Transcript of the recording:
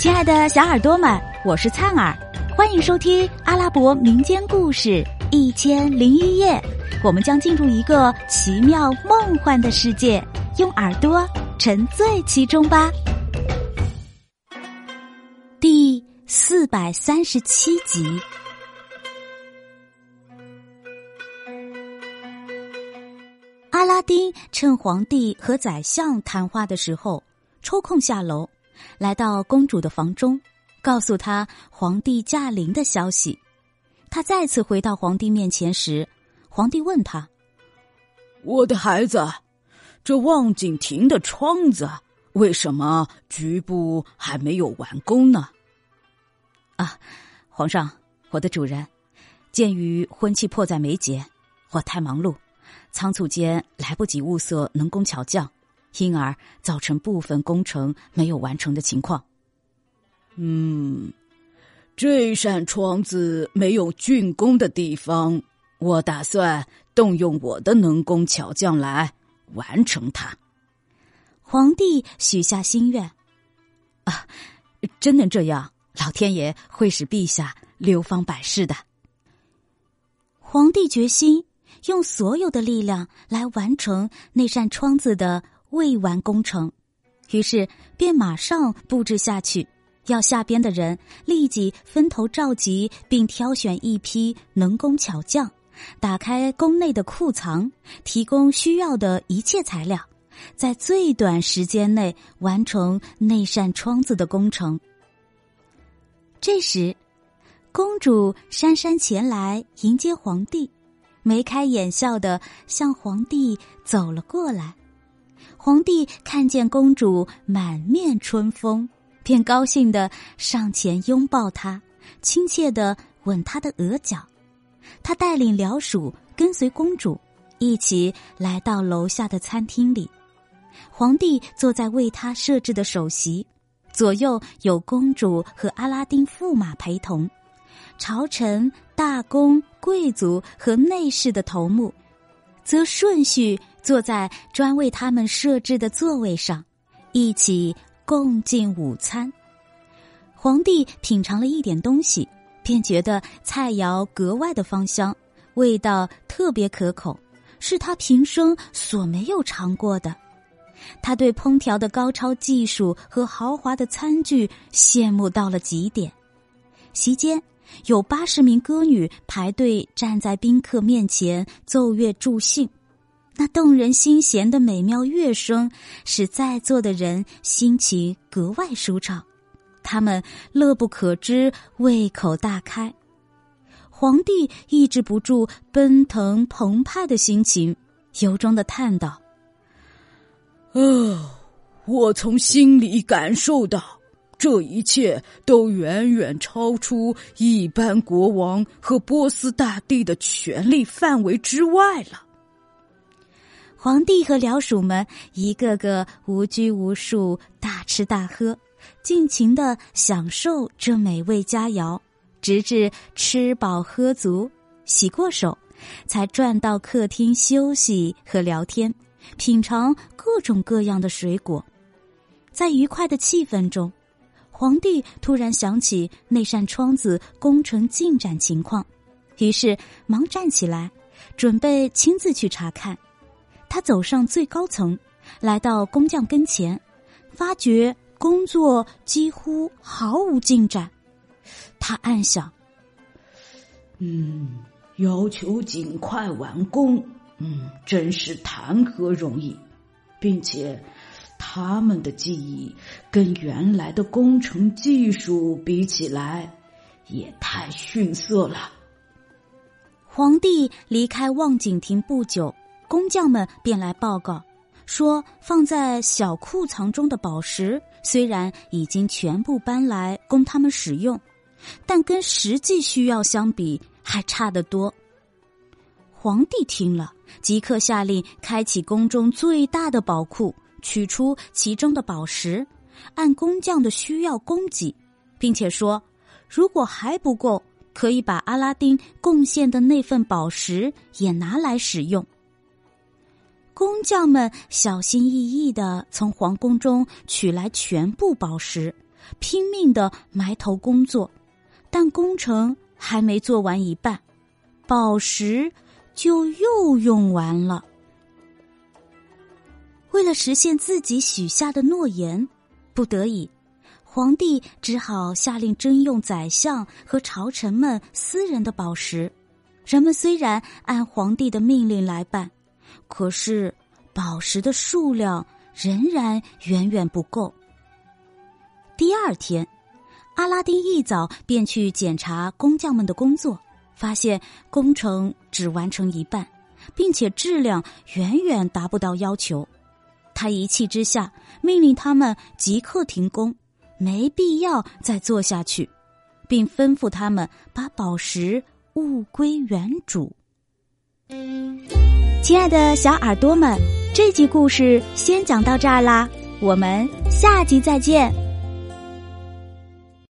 亲爱的小耳朵们，我是灿儿，欢迎收听阿拉伯民间故事《一千零一夜》。我们将进入一个奇妙梦幻的世界，用耳朵沉醉其中吧。第四百三十七集，阿拉丁趁皇帝和宰相谈话的时候，抽空下楼。来到公主的房中，告诉她皇帝驾临的消息。他再次回到皇帝面前时，皇帝问他：“我的孩子，这望景亭的窗子为什么局部还没有完工呢？”啊，皇上，我的主人，鉴于婚期迫在眉睫，我太忙碌，仓促间来不及物色能工巧匠。因而造成部分工程没有完成的情况。嗯，这扇窗子没有竣工的地方，我打算动用我的能工巧匠来完成它。皇帝许下心愿，啊，真能这样，老天爷会使陛下流芳百世的。皇帝决心用所有的力量来完成那扇窗子的。未完工程，于是便马上布置下去。要下边的人立即分头召集，并挑选一批能工巧匠，打开宫内的库藏，提供需要的一切材料，在最短时间内完成那扇窗子的工程。这时，公主姗姗前来迎接皇帝，眉开眼笑的向皇帝走了过来。皇帝看见公主满面春风，便高兴的上前拥抱她，亲切的吻她的额角。他带领僚属跟随公主一起来到楼下的餐厅里。皇帝坐在为他设置的首席，左右有公主和阿拉丁驸马陪同，朝臣、大公、贵族和内侍的头目，则顺序。坐在专为他们设置的座位上，一起共进午餐。皇帝品尝了一点东西，便觉得菜肴格外的芳香，味道特别可口，是他平生所没有尝过的。他对烹调的高超技术和豪华的餐具羡慕到了极点。席间，有八十名歌女排队站在宾客面前奏乐助兴。那动人心弦的美妙乐声，使在座的人心情格外舒畅，他们乐不可支，胃口大开。皇帝抑制不住奔腾澎湃的心情，由衷的叹道：“啊，我从心里感受到，这一切都远远超出一般国王和波斯大帝的权力范围之外了。”皇帝和僚属们一个个无拘无束，大吃大喝，尽情的享受这美味佳肴，直至吃饱喝足、洗过手，才转到客厅休息和聊天，品尝各种各样的水果。在愉快的气氛中，皇帝突然想起那扇窗子工程进展情况，于是忙站起来，准备亲自去查看。他走上最高层，来到工匠跟前，发觉工作几乎毫无进展。他暗想：“嗯，要求尽快完工，嗯，真是谈何容易，并且他们的技艺跟原来的工程技术比起来，也太逊色了。”皇帝离开望景亭不久。工匠们便来报告，说放在小库藏中的宝石虽然已经全部搬来供他们使用，但跟实际需要相比还差得多。皇帝听了，即刻下令开启宫中最大的宝库，取出其中的宝石，按工匠的需要供给，并且说，如果还不够，可以把阿拉丁贡献的那份宝石也拿来使用。工匠们小心翼翼的从皇宫中取来全部宝石，拼命的埋头工作，但工程还没做完一半，宝石就又用完了。为了实现自己许下的诺言，不得已，皇帝只好下令征用宰相和朝臣们私人的宝石。人们虽然按皇帝的命令来办，可是宝石的数量仍然远远不够。第二天，阿拉丁一早便去检查工匠们的工作，发现工程只完成一半，并且质量远远达不到要求。他一气之下命令他们即刻停工，没必要再做下去，并吩咐他们把宝石。物归原主。亲爱的小耳朵们，这集故事先讲到这儿啦，我们下集再见。